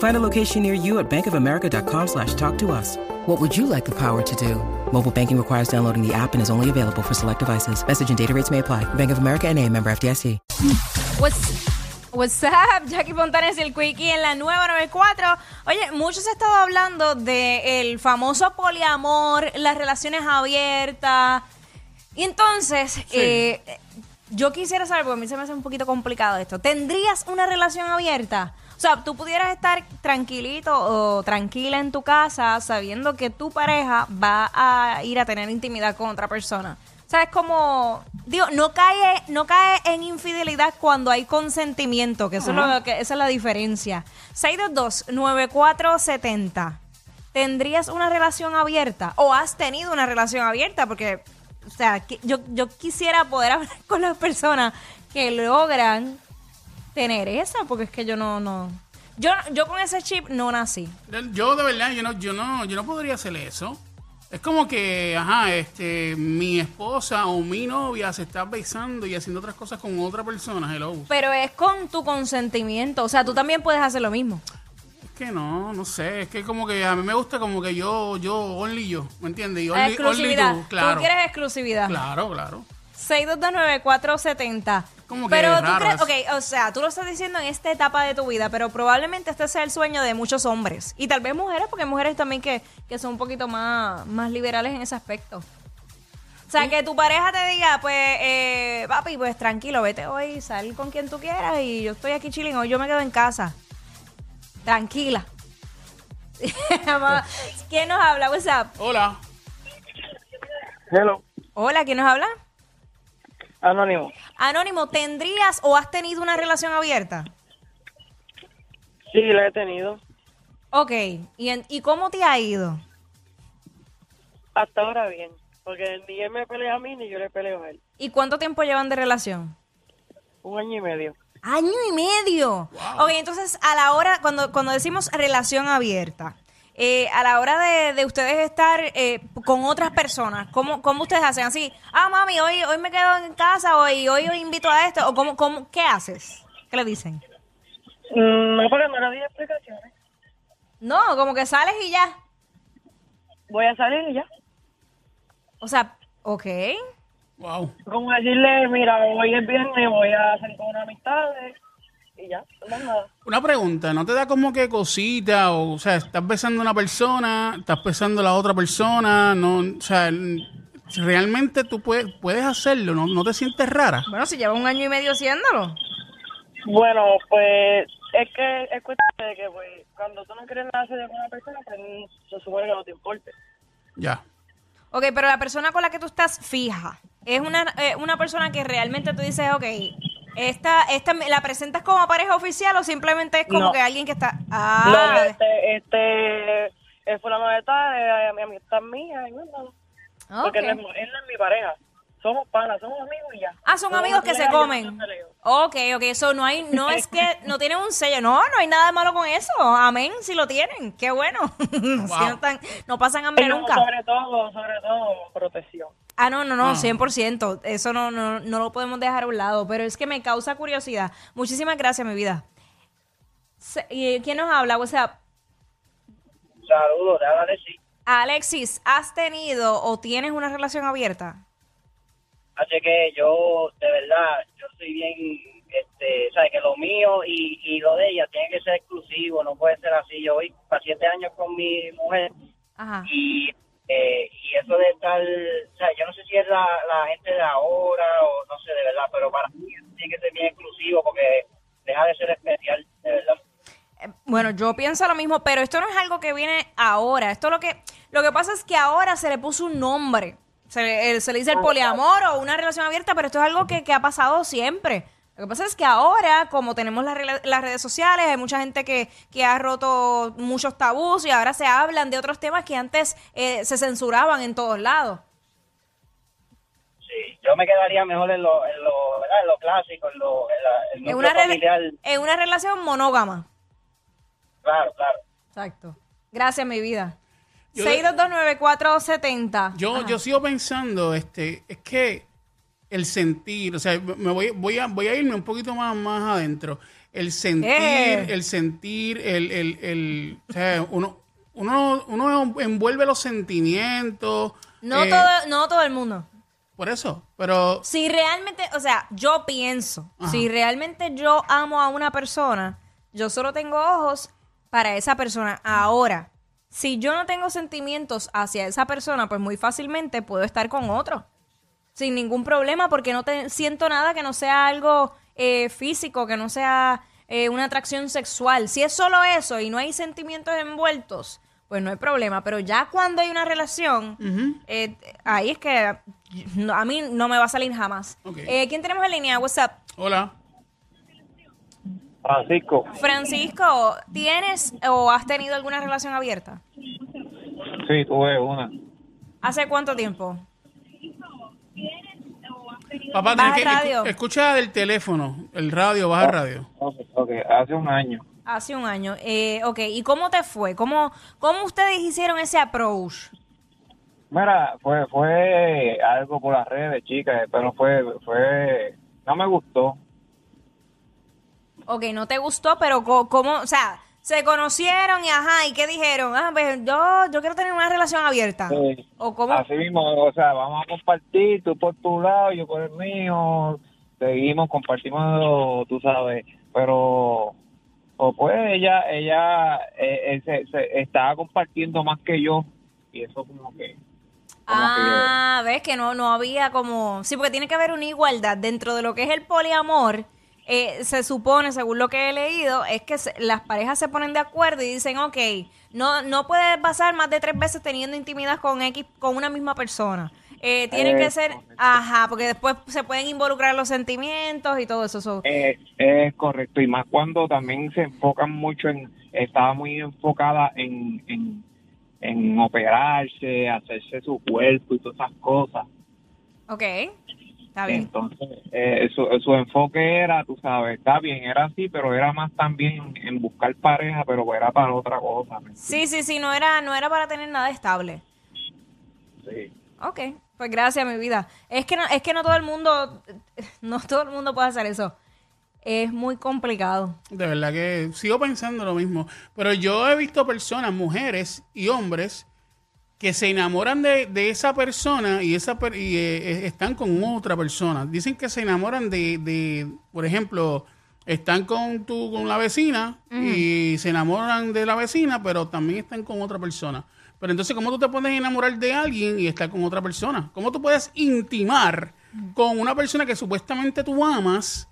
Find a location near you at bankofamerica.com slash talk to us. What would you like the power to do? Mobile banking requires downloading the app and is only available for select devices. Message and data rates may apply. Bank of America and a member FDIC. What's, what's up? Jackie Fontanes y el Quickie en la nueva 94. Oye, muchos ha estado hablando del famoso poliamor, las relaciones abiertas. Y entonces, eh, yo quisiera saber, porque a mí se me hace un poquito complicado esto. ¿Tendrías una relación abierta? O sea, tú pudieras estar tranquilito o tranquila en tu casa sabiendo que tu pareja va a ir a tener intimidad con otra persona. O sea, es como, digo, no cae, no cae en infidelidad cuando hay consentimiento, que eso es lo que, esa es la diferencia. 622-9470. ¿Tendrías una relación abierta? ¿O has tenido una relación abierta? Porque, o sea, yo, yo quisiera poder hablar con las personas que logran tener esa, porque es que yo no, no. Yo, yo con ese chip no nací. Yo de verdad, yo no, yo no, yo no podría hacer eso. Es como que, ajá, este, mi esposa o mi novia se está besando y haciendo otras cosas con otra persona, hello. Pero es con tu consentimiento. O sea, tú también puedes hacer lo mismo. Es que no, no sé, es que como que a mí me gusta como que yo, yo, only yo, ¿me entiendes? Y only, only exclusividad. tú, claro. Tú quieres exclusividad. Claro, claro. 6229470. Como que pero tú raro crees, eso. ok, o sea, tú lo estás diciendo en esta etapa de tu vida, pero probablemente este sea el sueño de muchos hombres. Y tal vez mujeres, porque hay mujeres también que, que son un poquito más, más liberales en ese aspecto. O sea, que tu pareja te diga, pues, eh, papi, pues tranquilo, vete hoy, sal con quien tú quieras y yo estoy aquí chilling, hoy yo me quedo en casa. Tranquila. ¿Quién nos habla? WhatsApp. Hola. Hello, Hola, ¿quién nos habla? Anónimo. Anónimo, ¿tendrías o has tenido una relación abierta? Sí, la he tenido. Ok, ¿y, en- ¿y cómo te ha ido? Hasta ahora bien. Porque ni él me pelea a mí ni yo le peleo a él. ¿Y cuánto tiempo llevan de relación? Un año y medio. Año y medio. Ok, entonces a la hora, cuando, cuando decimos relación abierta, eh, a la hora de, de ustedes estar eh, con otras personas, ¿cómo, ¿cómo ustedes hacen? Así, ah, mami, hoy, hoy me quedo en casa, hoy, hoy yo invito a esto, o cómo, cómo, ¿qué haces? ¿Qué le dicen? Mm, No, porque no le di explicaciones. No, como que sales y ya. Voy a salir y ya. O sea, ok. Wow. Como decirle, mira, hoy es viernes, voy a salir con una amistad y ya, no más nada. Una pregunta, ¿no te da como que cosita? O, o sea, estás besando a una persona, estás besando a la otra persona, no, o sea, realmente tú puedes, puedes hacerlo, ¿no, no te sientes rara? Bueno, si lleva un año y medio haciéndolo. Bueno, pues es que es cuestión de que pues, cuando tú no quieres nada hacer con una persona, pues se supone que no te importe. Ya. Ok, pero la persona con la que tú estás fija, ¿es una, eh, una persona que realmente tú dices, ok, esta, esta, ¿la presentas como pareja oficial o simplemente es como No. que alguien que está... No, Ah, este, este, es fulano de tal, es mi amistad mía, y no, no. Porque él, no es, él no es mi pareja. Somos panas, somos amigos y ya. Ah, son Somos amigos que se comen. no. Ok, ok, eso no hay, no es que no tienen un sello, no, no hay nada de malo con eso, amén, si lo tienen, qué bueno, Si no, están- no pasan hambre Pero nunca. Sobre todo, sobre todo, protección. Ah, no, no, no, Ah. 100%. Eso no, no, no lo podemos dejar a un lado, pero es que me causa curiosidad. Muchísimas gracias, mi vida. Se- ¿y ¿Quién nos habla? WhatsApp. Saludos, te habla Alexis. Alexis, ¿has tenido o tienes una relación abierta? Así que yo, de verdad, yo soy bien, este, sabes que lo mío y, y lo de ella tiene que ser exclusivo, no puede ser así. Yo voy para siete años con mi mujer Ajá. y, eh, y eso de estar, o sea, yo no sé si es la, la gente de ahora o no sé de verdad, pero para mí tiene que ser bien exclusivo porque deja de ser especial, de verdad. Bueno, yo pienso lo mismo, pero esto no es algo que viene ahora. Esto lo que lo que pasa es que ahora se le puso un nombre. Se le, eh, se le dice el poliamor o una relación abierta, pero esto es algo que, que ha pasado siempre. Lo que pasa es que ahora, como tenemos las, redes sociales, hay mucha gente que, que ha roto muchos tabús y ahora se hablan de otros temas que antes eh, se censuraban en todos lados. Sí, yo me quedaría mejor en lo, en lo, ¿verdad? En lo clásico, en lo, en la, En una, familiar. en una relación monógama. Claro, claro. Exacto. Gracias, mi vida. Yo- 6229470. Yo, Ajá. yo sigo pensando, este, es que el sentir, o sea, me voy, voy a, voy a irme un poquito más, más adentro. El sentir, Eh. el sentir, el, el, el, o sea, uno, uno, uno envuelve los sentimientos. No, eh, todo, no todo el mundo. Por eso, pero Si realmente, o sea, yo pienso, Ajá. si realmente yo amo a una persona, yo solo tengo ojos para esa persona. Ahora, si yo no tengo sentimientos hacia esa persona, pues muy fácilmente puedo estar con otro. Sin ningún problema, porque no te, siento nada que no sea algo eh, físico, que no sea eh, una atracción sexual. Si es solo eso y no hay sentimientos envueltos, pues no hay problema. Pero ya cuando hay una relación, eh, ahí es que no- a mí no me va a salir jamás. Eh, ¿Quién tenemos en línea? WhatsApp. hola. Francisco, Francisco, ¿tienes o has tenido alguna relación abierta? sí, tuve una. ¿Hace cuánto tiempo? Papá, Baja tienes que radio. escu- escucha del teléfono, el radio, baja el radio. Ok, ok, hace un año. Hace un año. Eh, ok, ¿y cómo te fue? ¿Cómo, ¿Cómo ustedes hicieron ese approach? Mira, fue, fue algo por las redes, chicas, pero fue, fue, no me gustó. Ok, no te gustó, pero ¿cómo? O sea, se conocieron y ajá, ¿y qué dijeron? Ah, pues yo, yo quiero tener una relación abierta. Sí. ¿O cómo? Así mismo, o sea, vamos a compartir, tú por tu lado, yo por el mío, seguimos, compartimos, tú sabes, pero o pues ella, ella eh, eh, se, se- estaba compartiendo más que yo y eso como que... como Ah, ves que no, no había como... Sí, porque tiene que haber una igualdad dentro de lo que es el poliamor. Eh, se supone, según lo que he leído, es que se- las parejas se ponen de acuerdo y dicen, ok, no, no puedes pasar más de tres veces teniendo intimidad con X, con una misma persona. Eh, tiene que Es ser, correcto. ajá, porque después se pueden involucrar los sentimientos y todo eso. so- Eh, es correcto, y más cuando también se enfocan mucho en, estaba muy enfocada en, en, en operarse, hacerse su cuerpo y todas esas cosas. ok, está bien. Entonces, eh, su, su enfoque era, tú sabes, está bien, era así, pero era más también en buscar pareja, pero era para otra cosa. ¿me Sí, sí, sí, no era, no era para tener nada estable. Sí. Ok, pues gracias, mi vida. Es que no, es que no todo el mundo, no todo el mundo puede hacer eso. Es muy complicado. De verdad que sigo pensando lo mismo. Pero yo he visto personas, mujeres y hombres, que se enamoran de, de esa persona y, esa per- y eh, eh, están con otra persona. Dicen que se enamoran de, de por ejemplo, están con tu, con la vecina y se enamoran de la vecina, pero también están con otra persona. Pero entonces, ¿cómo tú te puedes enamorar de alguien y estar con otra persona? ¿Cómo tú puedes intimar con una persona que supuestamente tú amas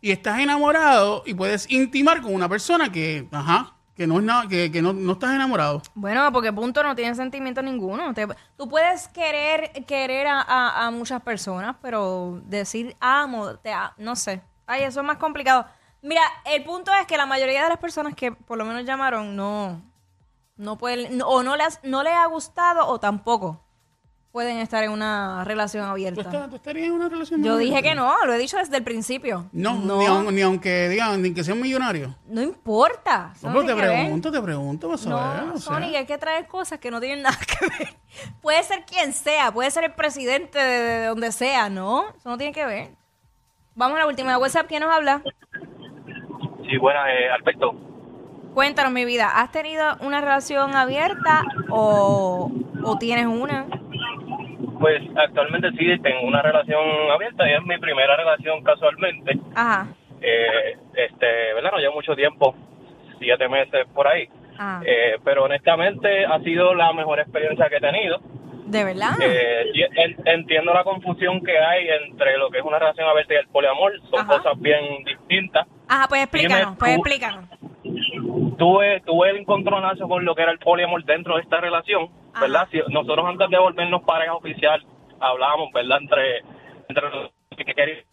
y estás enamorado y puedes intimar con una persona que, ajá, que no es nada, que, que no, no estás enamorado? Bueno, porque punto no tiene sentimiento ninguno. Tú puedes querer querer a, a- muchas personas, pero decir amo, te no sé. Ay, eso es más complicado. Mira, el punto es que la mayoría de las personas que por lo menos llamaron no no pueden o no les no les ha gustado o tampoco pueden estar en una relación ¿Tú, abierta. estás- tú estarías en una relación Yo abierta? dije que no, lo he dicho desde el principio. No, no, Ni, aun- ni aunque digan, ni que sea un millonario. no importa. eso No, pero te tiene que ver. pregunto, te pregunto, vas a ver. No, o sea. Sonic, hay que traer cosas que no tienen nada que ver. Puede ser quien sea, puede ser el presidente de, de donde sea, ¿no? Eso no tiene que ver. Vamos a la última. WhatsApp, ¿quién nos habla? Sí, buena, eh, Alberto. Cuéntanos, mi vida. ¿Has tenido una relación abierta o, o tienes una? Pues actualmente sí tengo una relación abierta y es mi primera relación casualmente. Ajá. Eh, este, ¿verdad? No llevo mucho tiempo, siete meses por ahí. Ah, Eh, pero honestamente ha sido la mejor experiencia que he tenido. ¿De verdad? Eh, entiendo la confusión que hay entre lo que es una relación abierta y el poliamor. Son Ajá. cosas bien distintas. Ajá, pues explícanos, dime pues explícanos. tuve, tuve el encontronazo con lo que era el poliamor dentro de esta relación, ¿verdad? Si nosotros antes de volvernos pareja oficial hablábamos, ¿verdad? Entre, entre los que queríamos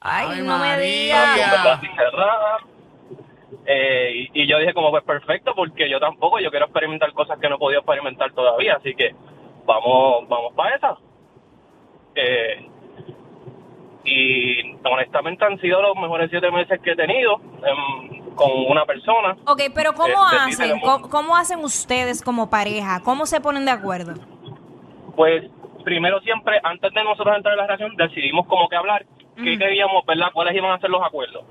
Ay, Ay, no me digas. Eh, y, y yo dije como pues perfecto porque yo tampoco yo quiero experimentar cosas que no he podido experimentar todavía así que vamos vamos para esa Eh, y honestamente han sido los mejores siete meses que he tenido em, con una persona Ok, pero ¿cómo sí hacen? tenemos- ¿Cómo, cómo hacen ustedes como pareja? ¿Cómo se ponen de acuerdo? pues primero siempre antes de nosotros entrar en la relación decidimos como que hablar qué queríamos verdad cuáles iban a ser los acuerdos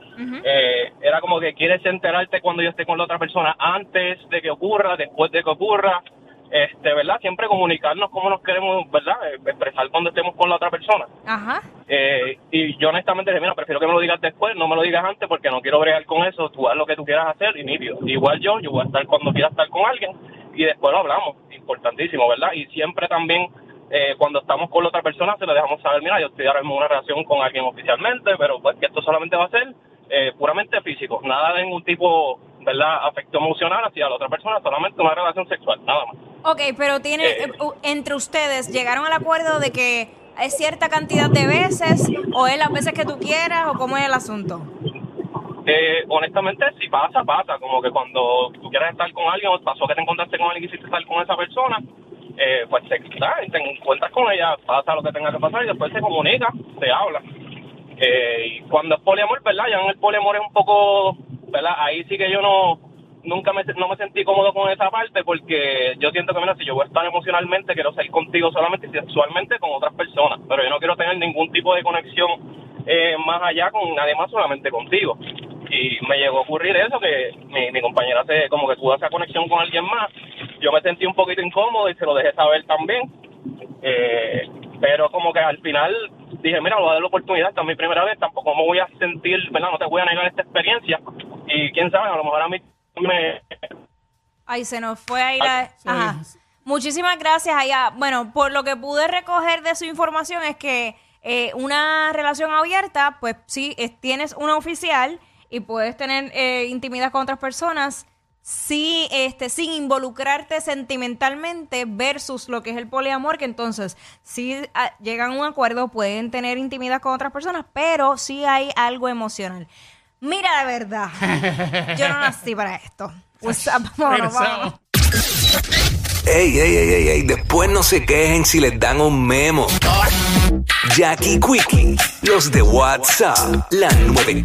Eh, era como que quieres enterarte cuando yo esté con la otra persona antes de que ocurra después de que ocurra este verdad siempre comunicarnos cómo nos queremos verdad Eh, expresar cuando estemos con la otra persona Ajá. Eh, y yo honestamente dije, mira, prefiero que me lo digas después, no me lo digas antes porque no quiero bregar con eso, tú haz lo que tú quieras hacer y nítido. Igual yo, yo voy a estar cuando quiera estar con alguien y después lo hablamos, importantísimo, ¿verdad? Y siempre también eh, cuando estamos con la otra persona se le dejamos saber, mira, yo estoy ahora mismo en una relación con alguien oficialmente, pero pues que esto solamente va a ser eh, puramente físico, nada de ningún tipo, ¿verdad?, afecto emocional hacia la otra persona, solamente una relación sexual, nada más. Ok, pero tiene, Eh. eh, entre ustedes, ¿llegaron al acuerdo de que es cierta cantidad de veces o es las veces que tú quieras o cómo es el asunto? Eh, honestamente, si pasa, pasa. Como que cuando tú quieres estar con alguien o pasó que te encontraste con alguien y quisiste estar con esa persona, eh, pues te, ah, te encuentras con ella, pasa lo que tenga que pasar y después se comunica, se habla. Eh, y cuando es poliamor, ¿verdad? Ya en el poliamor es un poco, ¿verdad? Ahí sí que yo no nunca me, no me sentí cómodo con esa parte porque yo siento que, mira, si yo voy a estar emocionalmente, quiero ser contigo solamente y sexualmente con otras personas, pero yo no quiero tener ningún tipo de conexión eh, más allá con nadie más, solamente contigo. Y me llegó a ocurrir eso, que mi, mi compañera se, como que tuvo esa conexión con alguien más. Yo me sentí un poquito incómodo y se lo dejé saber también. Eh, pero como que al final dije, mira, voy a dar la oportunidad, esta es mi primera vez, tampoco me voy a sentir, ¿verdad? No te voy a negar esta experiencia. Y quién sabe, a lo mejor a mí me... Ay, se nos fue ahí la... Ajá. Muchísimas gracias, allá. Bueno, por lo que pude recoger de su información es que eh, una relación abierta, pues sí, es- tienes una oficial y puedes tener eh, intimidad con otras personas sí, este, sin involucrarte sentimentalmente versus lo que es el poliamor, que entonces si llegan a un acuerdo pueden tener intimidad con otras personas, pero sí hay algo emocional. Mira la verdad, yo no nací para esto. Pues, vámonos, vámonos. Ey, ey, ey, ey, ey, después no se quejen si les dan un memo. Jackie Quickie, los de WhatsApp, la 94.